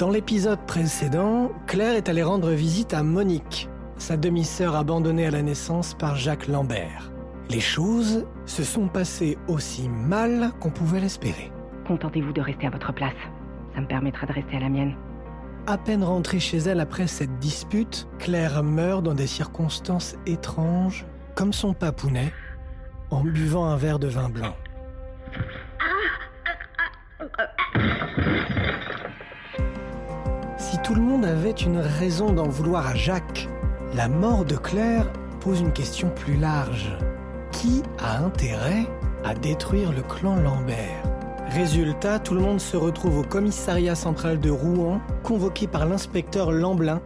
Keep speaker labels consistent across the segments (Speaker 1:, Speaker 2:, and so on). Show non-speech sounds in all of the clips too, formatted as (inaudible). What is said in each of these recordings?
Speaker 1: Dans l'épisode précédent, Claire est allée rendre visite à Monique, sa demi-sœur abandonnée à la naissance par Jacques Lambert. Les choses se sont passées aussi mal qu'on pouvait l'espérer.
Speaker 2: Contentez-vous de rester à votre place. Ça me permettra de rester à la mienne.
Speaker 1: À peine rentrée chez elle après cette dispute, Claire meurt dans des circonstances étranges, comme son papounet, en buvant un verre de vin blanc. Tout le monde avait une raison d'en vouloir à Jacques, la mort de Claire pose une question plus large. Qui a intérêt à détruire le clan Lambert? Résultat, tout le monde se retrouve au commissariat central de Rouen, convoqué par l'inspecteur Lamblin.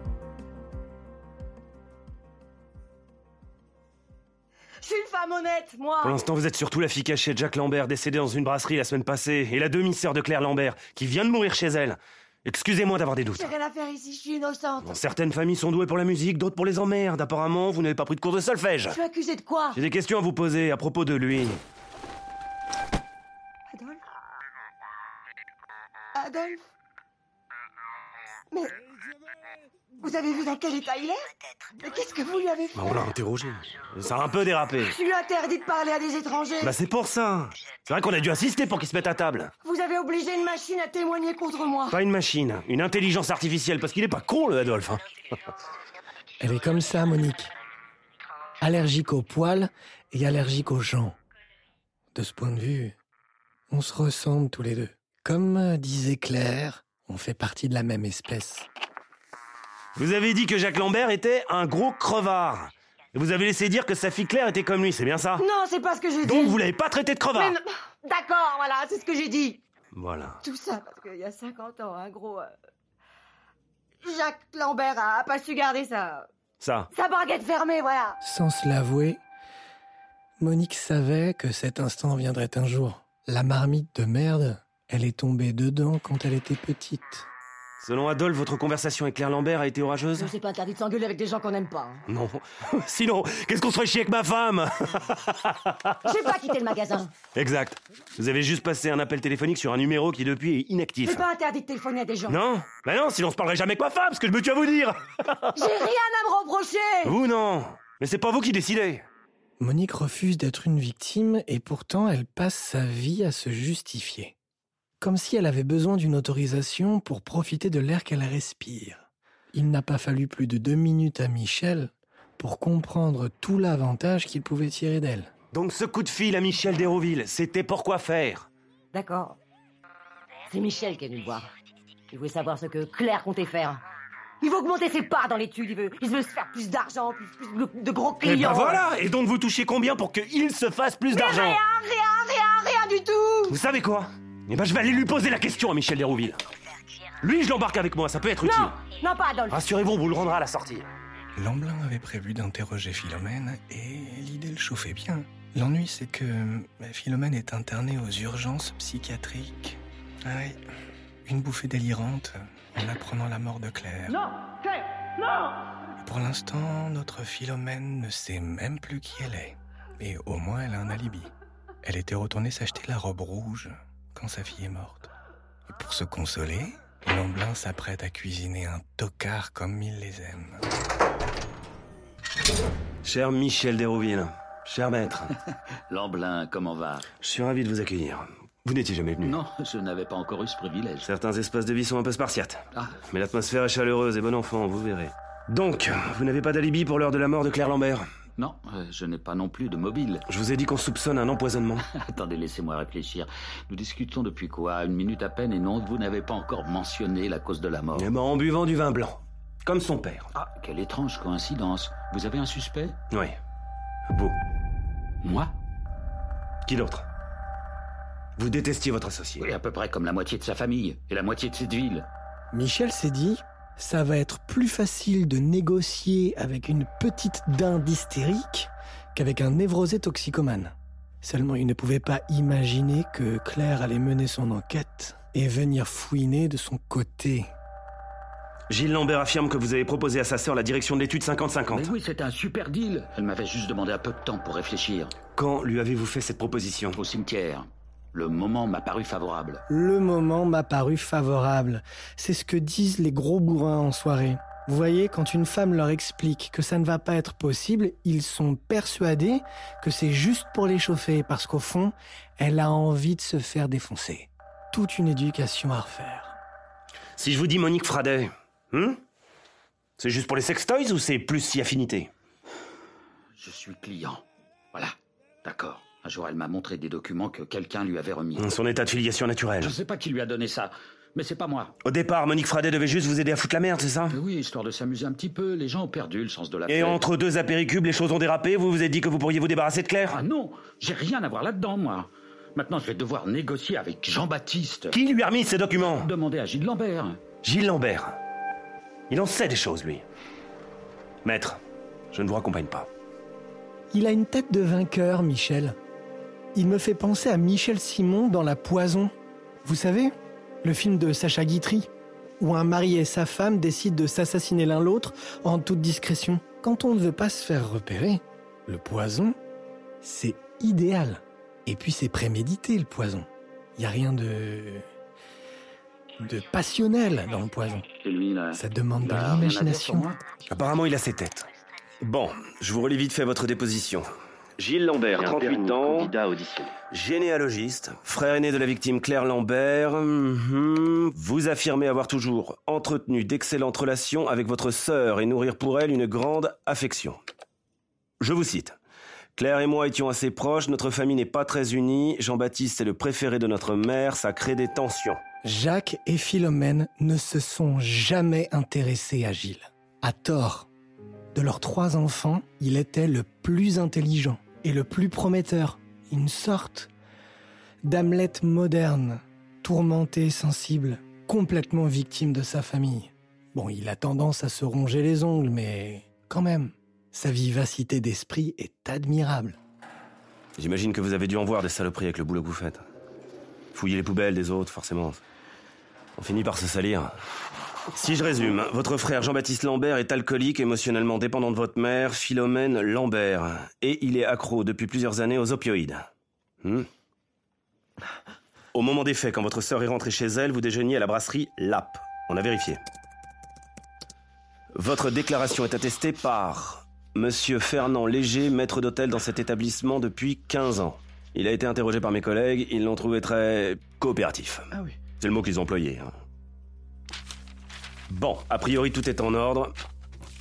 Speaker 3: Je suis une femme honnête, moi
Speaker 4: Pour l'instant, vous êtes surtout la fille cachée de Jacques Lambert, décédée dans une brasserie la semaine passée, et la demi-sœur de Claire Lambert, qui vient de mourir chez elle. Excusez-moi d'avoir des doutes.
Speaker 3: J'ai rien à faire ici, je suis innocente.
Speaker 4: Bon, certaines familles sont douées pour la musique, d'autres pour les emmerdes. Apparemment, vous n'avez pas pris de cours de solfège.
Speaker 3: Je suis accusée de quoi?
Speaker 4: J'ai des questions à vous poser à propos de lui.
Speaker 3: Adolphe? Adolphe? Mais... Vous avez vu dans quel état il est Mais qu'est-ce que vous lui avez fait
Speaker 4: Bah, on l'a interrogé. Ça a un peu dérapé.
Speaker 3: Je lui interdit de parler à des étrangers
Speaker 4: Bah, c'est pour ça. C'est vrai qu'on a dû assister pour qu'il se mette à table.
Speaker 3: Vous avez obligé une machine à témoigner contre moi
Speaker 4: Pas une machine, une intelligence artificielle, parce qu'il est pas con, le Adolphe. hein. (laughs)
Speaker 1: Elle est comme ça, Monique. Allergique aux poils et allergique aux gens. De ce point de vue, on se ressemble tous les deux. Comme euh, disait Claire, on fait partie de la même espèce.
Speaker 4: Vous avez dit que Jacques Lambert était un gros crevard. Et vous avez laissé dire que sa fille Claire était comme lui, c'est bien ça
Speaker 3: Non, c'est pas ce que j'ai dit
Speaker 4: Donc vous l'avez pas traité de crevard
Speaker 3: Mais non- D'accord, voilà, c'est ce que j'ai dit
Speaker 4: Voilà.
Speaker 3: Tout ça parce qu'il y a 50 ans, un gros... euh, Jacques Lambert a pas su garder sa...
Speaker 4: Ça.
Speaker 3: sa baguette fermée, voilà
Speaker 1: Sans se l'avouer, Monique savait que cet instant viendrait un jour. La marmite de merde, elle est tombée dedans quand elle était petite.
Speaker 4: Selon Adolphe, votre conversation avec Claire Lambert a été orageuse?
Speaker 3: C'est pas interdit de s'engueuler avec des gens qu'on n'aime pas. hein.
Speaker 4: Non. (laughs) Sinon, qu'est-ce qu'on serait chier avec ma femme?
Speaker 3: J'ai pas quitté le magasin.
Speaker 4: Exact. Vous avez juste passé un appel téléphonique sur un numéro qui depuis est inactif.
Speaker 3: C'est pas interdit de téléphoner à des gens.
Speaker 4: Non? Bah non, sinon on se parlerait jamais avec ma femme, ce que je me tue à vous dire (laughs)
Speaker 3: J'ai rien à me reprocher
Speaker 4: Vous non Mais c'est pas vous qui décidez
Speaker 1: Monique refuse d'être une victime et pourtant elle passe sa vie à se justifier. Comme si elle avait besoin d'une autorisation pour profiter de l'air qu'elle respire. Il n'a pas fallu plus de deux minutes à Michel pour comprendre tout l'avantage qu'il pouvait tirer d'elle.
Speaker 4: Donc ce coup de fil à Michel Déroville, c'était pour quoi faire?
Speaker 3: D'accord. C'est Michel qui est venu me voir. Il voulait savoir ce que Claire comptait faire. Il veut augmenter ses parts dans l'étude, il veut, il veut se faire plus d'argent, plus, plus de, gros
Speaker 4: Et
Speaker 3: clients.
Speaker 4: ben voilà Et donc vous touchez combien pour qu'il se fasse plus d'argent?
Speaker 3: rien, rien, rien, rien du tout
Speaker 4: Vous savez quoi? Eh ben je vais aller lui poser la question à Michel Dérouville. Lui, je l'embarque avec moi, ça peut être utile.
Speaker 3: Non, non pas Adolphe.
Speaker 4: Rassurez-vous, on vous le rendra à la sortie.
Speaker 5: Lamblin avait prévu d'interroger Philomène et l'idée le chauffait bien. L'ennui, c'est que bah, Philomène est internée aux urgences psychiatriques. Ah oui, une bouffée délirante en apprenant la mort de Claire.
Speaker 3: Non, Claire, non
Speaker 5: Et Pour l'instant, notre Philomène ne sait même plus qui elle est. Mais au moins, elle a un alibi. Elle était retournée s'acheter la robe rouge quand sa fille est morte. Et pour se consoler, Lamblin s'apprête à cuisiner un tocard comme il les aime.
Speaker 4: Cher Michel Dérouville, cher maître, (laughs)
Speaker 6: Lamblin, comment va?
Speaker 4: Je suis ravi de vous accueillir. Vous n'étiez jamais venu.
Speaker 6: Non, je n'avais pas encore eu ce privilège.
Speaker 4: Certains espaces de vie sont un peu spartiates.
Speaker 6: Ah,
Speaker 4: Mais l'atmosphère est chaleureuse et bon enfant, vous verrez. Donc, vous n'avez pas d'alibi pour l'heure de la mort de Claire Lambert?
Speaker 6: Non, euh, je n'ai pas non plus de mobile.
Speaker 4: Je vous ai dit qu'on soupçonne un empoisonnement. (laughs)
Speaker 6: Attendez, laissez-moi réfléchir. Nous discutons depuis quoi? Une minute à peine et non, vous n'avez pas encore mentionné la cause de la mort.
Speaker 4: Eh ben, en buvant du vin blanc. Comme son père.
Speaker 6: Ah, quelle étrange coïncidence. Vous avez un suspect?
Speaker 4: Oui. Vous.
Speaker 6: Moi?
Speaker 4: Qui d'autre? Vous détestiez votre associé.
Speaker 6: Oui, à peu près comme la moitié de sa famille et la moitié de cette ville.
Speaker 1: Michel s'est dit, ça va être plus facile de négocier avec une petite dinde hystérique qu'avec un névrosé toxicomane. Seulement, il ne pouvait pas imaginer que Claire allait mener son enquête et venir fouiner de son côté.
Speaker 4: Gilles Lambert affirme que vous avez proposé à sa sœur la direction de l'étude 50-50.
Speaker 6: Mais oui, c'était un super deal. Elle m'avait juste demandé un peu de temps pour réfléchir.
Speaker 4: Quand lui avez-vous fait cette proposition?
Speaker 6: Au cimetière. Le moment m'a paru favorable.
Speaker 1: Le moment m'a paru favorable. C'est ce que disent les gros bourrins en soirée. Vous voyez, quand une femme leur explique que ça ne va pas être possible, ils sont persuadés que c'est juste pour les chauffer, parce qu'au fond, elle a envie de se faire défoncer. Toute une éducation à refaire.
Speaker 4: Si je vous dis Monique Fradet, hein? C'est juste pour les sextoys ou c'est plus si affinité?
Speaker 6: Je suis client. Voilà. D'accord. Un jour, elle m'a montré des documents que quelqu'un lui avait remis.
Speaker 4: Son état de filiation naturelle.
Speaker 6: Je sais pas qui lui a donné ça, mais c'est pas moi.
Speaker 4: Au départ, Monique Fradet devait juste vous aider à foutre la merde, c'est ça?
Speaker 6: Mais oui, histoire de s'amuser un petit peu, les gens ont perdu le sens de la
Speaker 4: Et entre deux apéricubes, les choses ont dérapé, vous vous êtes dit que vous pourriez vous débarrasser de Claire?
Speaker 6: Ah non, j'ai rien à voir là-dedans, moi. Maintenant, je vais devoir négocier avec Jean-Baptiste.
Speaker 4: Qui lui a remis ces documents?
Speaker 6: Demander à Gilles Lambert.
Speaker 4: Gilles Lambert. Il en sait des choses, lui. Maître, je ne vous raccompagne pas.
Speaker 1: Il a une tête de vainqueur, Michel. Il me fait penser à Michel Simon dans La Poison. Vous savez Le film de Sacha Guitry, où un mari et sa femme décident de s'assassiner l'un l'autre en toute discrétion. Quand on ne veut pas se faire repérer, le poison, c'est idéal. Et puis c'est prémédité, le poison. Il n'y a rien de... de passionnel dans le poison.
Speaker 6: Et lui, là.
Speaker 1: Ça demande de
Speaker 6: sur
Speaker 1: l'imagination.
Speaker 4: Apparemment, il a ses têtes. Bon, je vous relis vite fait votre déposition. Gilles Lambert, 38 ans, généalogiste, frère aîné de la victime Claire Lambert. mhm. Vous affirmez avoir toujours entretenu d'excellentes relations avec votre sœur et nourrir pour elle une grande affection. Je vous cite. Claire et moi étions assez proches, notre famille n'est pas très unie, Jean-Baptiste est le préféré de notre mère, ça crée des tensions.
Speaker 1: Jacques et Philomène ne se sont jamais intéressés à Gilles. À tort. De leurs trois enfants, il était le plus intelligent et le plus prometteur. Une sorte d'Hamlet moderne, tourmenté, sensible, complètement victime de sa famille. Bon, il a tendance à se ronger les ongles, mais quand même, sa vivacité d'esprit est admirable.
Speaker 4: J'imagine que vous avez dû en voir des saloperies avec le boulot que vous faites. Fouiller les poubelles des autres, forcément. On finit par se salir. Si je résume, votre frère Jean-Baptiste Lambert est alcoolique, émotionnellement dépendant de votre mère, Philomène Lambert. Et il est accro depuis plusieurs années aux opioïdes. Hmm Au moment des faits, quand votre sœur est rentrée chez elle, vous déjeuniez à la brasserie LAP. On a vérifié. Votre déclaration est attestée par Monsieur Fernand Léger, maître d'hôtel dans cet établissement depuis 15 ans. Il a été interrogé par mes collègues, ils l'ont trouvé très coopératif.
Speaker 6: Ah oui.
Speaker 4: C'est le mot qu'ils ont employé. hein. Bon, a priori tout est en ordre.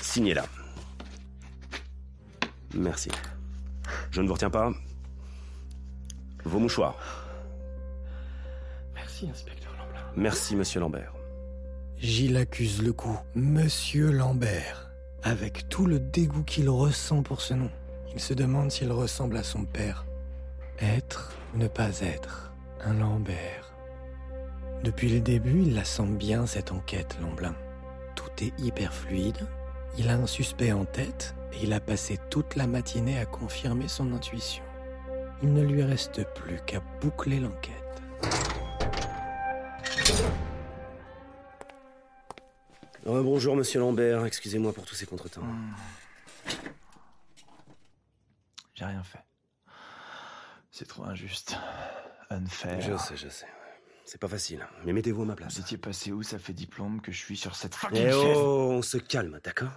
Speaker 4: Signez là. Merci. Je ne vous retiens pas. Vos mouchoirs.
Speaker 1: Merci, inspecteur Lambert.
Speaker 4: Merci, monsieur Lambert.
Speaker 1: Gilles accuse le coup. Monsieur Lambert. Avec tout le dégoût qu'il ressent pour ce nom. Il se demande s'il ressemble à son père. Être ou ne pas être un Lambert. Depuis le début, il la sent bien cette enquête, Lamblin. Tout est hyper fluide. Il a un suspect en tête et il a passé toute la matinée à confirmer son intuition. Il ne lui reste plus qu'à boucler l'enquête.
Speaker 4: Euh, bonjour, monsieur Lambert. Excusez-moi pour tous ces contretemps.
Speaker 7: J'ai rien fait. C'est trop injuste. Unfair.
Speaker 4: Je sais, je sais. C'est pas facile, mais mettez-vous à ma place.
Speaker 7: Vous étiez passé où Ça fait diplôme que je suis sur cette fucking
Speaker 4: Eh
Speaker 7: chaise.
Speaker 4: oh, on se calme, d'accord?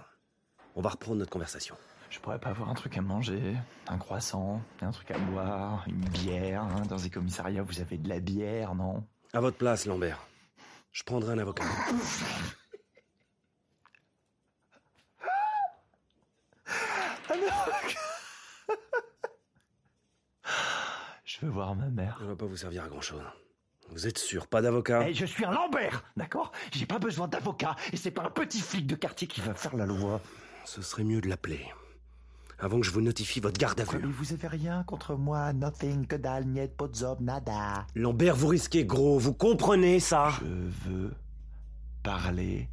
Speaker 4: On va reprendre notre conversation.
Speaker 7: Je pourrais pas avoir un truc à manger, un croissant, un truc à boire, une bière. hein. Dans les commissariats, vous avez de la bière, non?
Speaker 4: À votre place, Lambert. Je prendrai un avocat. (laughs)
Speaker 7: Je veux voir ma mère.
Speaker 4: Ça va pas vous servir à grand chose. Vous êtes sûr, pas d'avocat
Speaker 7: Eh, je suis un Lambert, d'accord? J'ai pas besoin d'avocat et c'est pas un petit flic de quartier qui va faire la loi.
Speaker 4: Ce serait mieux de l'appeler. Avant que je vous notifie votre garde à vue.
Speaker 7: mais vous avez rien contre moi, nothing, que dalle, niet, nada.
Speaker 4: Lambert, vous risquez gros, vous comprenez ça?
Speaker 7: Je veux parler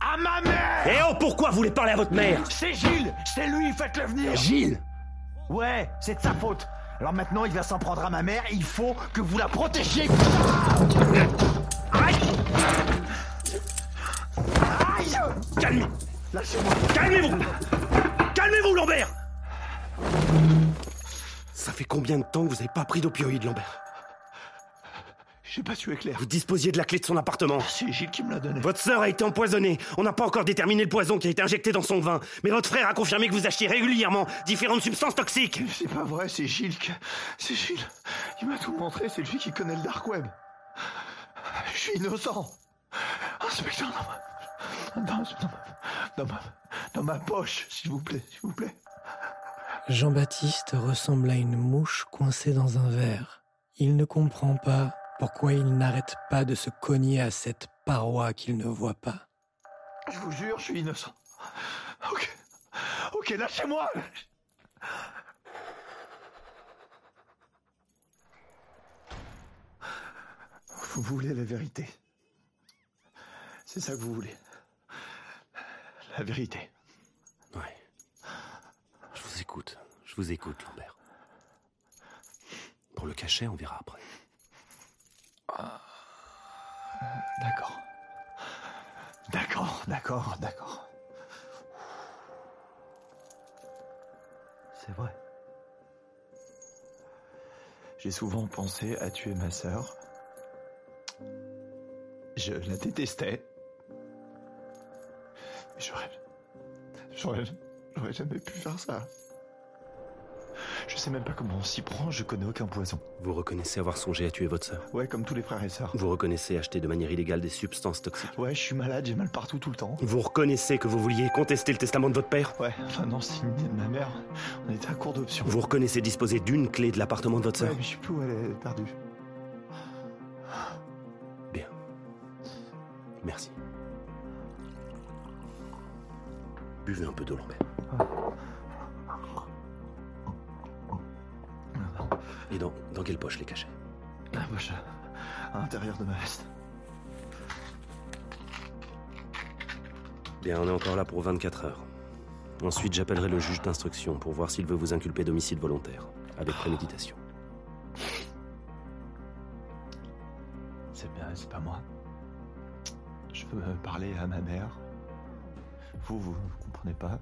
Speaker 7: à ma mère
Speaker 4: Eh oh, pourquoi vous voulez parler à votre mère?
Speaker 7: C'est Gilles C'est lui, faites-le venir
Speaker 4: Gilles?
Speaker 7: Ouais, c'est de sa faute. Alors maintenant, il va s'en prendre à ma mère, il faut que vous la protégiez. Aïe Aïe
Speaker 4: Calmez
Speaker 7: Lâchez-moi.
Speaker 4: Calmez-vous. Calmez-vous, Lambert. Ça fait combien de temps que vous n'avez pas pris d'opioïdes, Lambert?
Speaker 7: J'ai pas tué Claire.
Speaker 4: Vous disposiez de la clé de son appartement.
Speaker 7: C'est Gilles qui me l'a donné.
Speaker 4: Votre sœur a été empoisonnée. On n'a pas encore déterminé le poison qui a été injecté dans son vin. Mais votre frère a confirmé que vous achetiez régulièrement différentes substances toxiques.
Speaker 7: C'est pas vrai, c'est Gilles. qui- C'est Gilles. Il m'a tout montré, c'est lui qui connaît le dark web. Je suis innocent. Inspecteur, dans ma... Dans, dans ma... Dans ma... Dans ma poche, s'il vous plaît, s'il vous plaît.
Speaker 1: Jean-Baptiste ressemble à une mouche coincée dans un verre. Il ne comprend pas pourquoi il n'arrête pas de se cogner à cette paroi qu'il ne voit pas?
Speaker 7: Je vous jure, je suis innocent. Ok. Ok, lâchez-moi Vous voulez la vérité. C'est ça que vous voulez. La vérité.
Speaker 4: Ouais. Je vous écoute. Je vous écoute, Lambert. Pour le cachet, on verra après.
Speaker 7: D'accord. D'accord, d'accord, d'accord. C'est vrai. J'ai souvent pensé à tuer ma sœur. Je la détestais. J'aurais... J'aurais... J'aurais jamais pu faire ça. Je sais même pas comment on s'y prend, je connais aucun poison.
Speaker 4: Vous reconnaissez avoir songé à tuer votre sœur
Speaker 7: Ouais, comme tous les frères et sœurs.
Speaker 4: Vous reconnaissez acheter de manière illégale des substances toxiques
Speaker 7: Ouais, je suis malade, j'ai mal partout tout le temps.
Speaker 4: Vous reconnaissez que vous vouliez contester le testament de votre père
Speaker 7: Ouais, enfin non, c'est une idée de ma mère. On était à court d'options.
Speaker 4: Vous reconnaissez disposer d'une clé de l'appartement de votre
Speaker 7: Ouais,
Speaker 4: sœur
Speaker 7: mais je sais plus où elle est perdue.
Speaker 4: Bien. Merci. Buvez un peu d'eau, Lambert. Et dans, dans quelle poche les cachets?
Speaker 7: La poche à l'intérieur de ma veste.
Speaker 4: Bien, on est encore là pour 24 heures. Ensuite, j'appellerai le juge d'instruction pour voir s'il veut vous inculper d'homicide volontaire, avec préméditation.
Speaker 7: C'est bien, c'est pas moi. Je veux parler à ma mère. Vous, vous, vous comprenez pas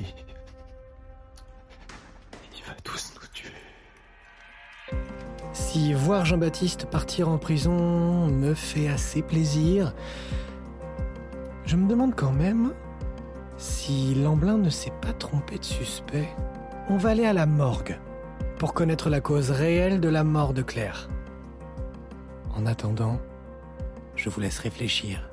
Speaker 7: Il... Il va tous.
Speaker 1: Si voir Jean-Baptiste partir en prison me fait assez plaisir, je me demande quand même si Lamblin ne s'est pas trompé de suspect. On va aller à la morgue pour connaître la cause réelle de la mort de Claire. En attendant, je vous laisse réfléchir.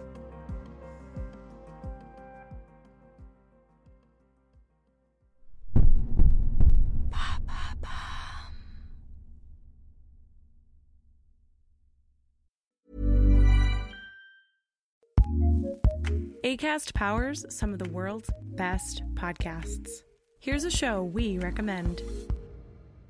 Speaker 8: ACAST powers some of the world's best podcasts. Here's a show we recommend.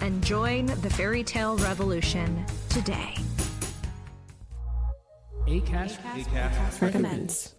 Speaker 9: and join the fairy tale revolution today.
Speaker 10: ACAST,
Speaker 8: recommends.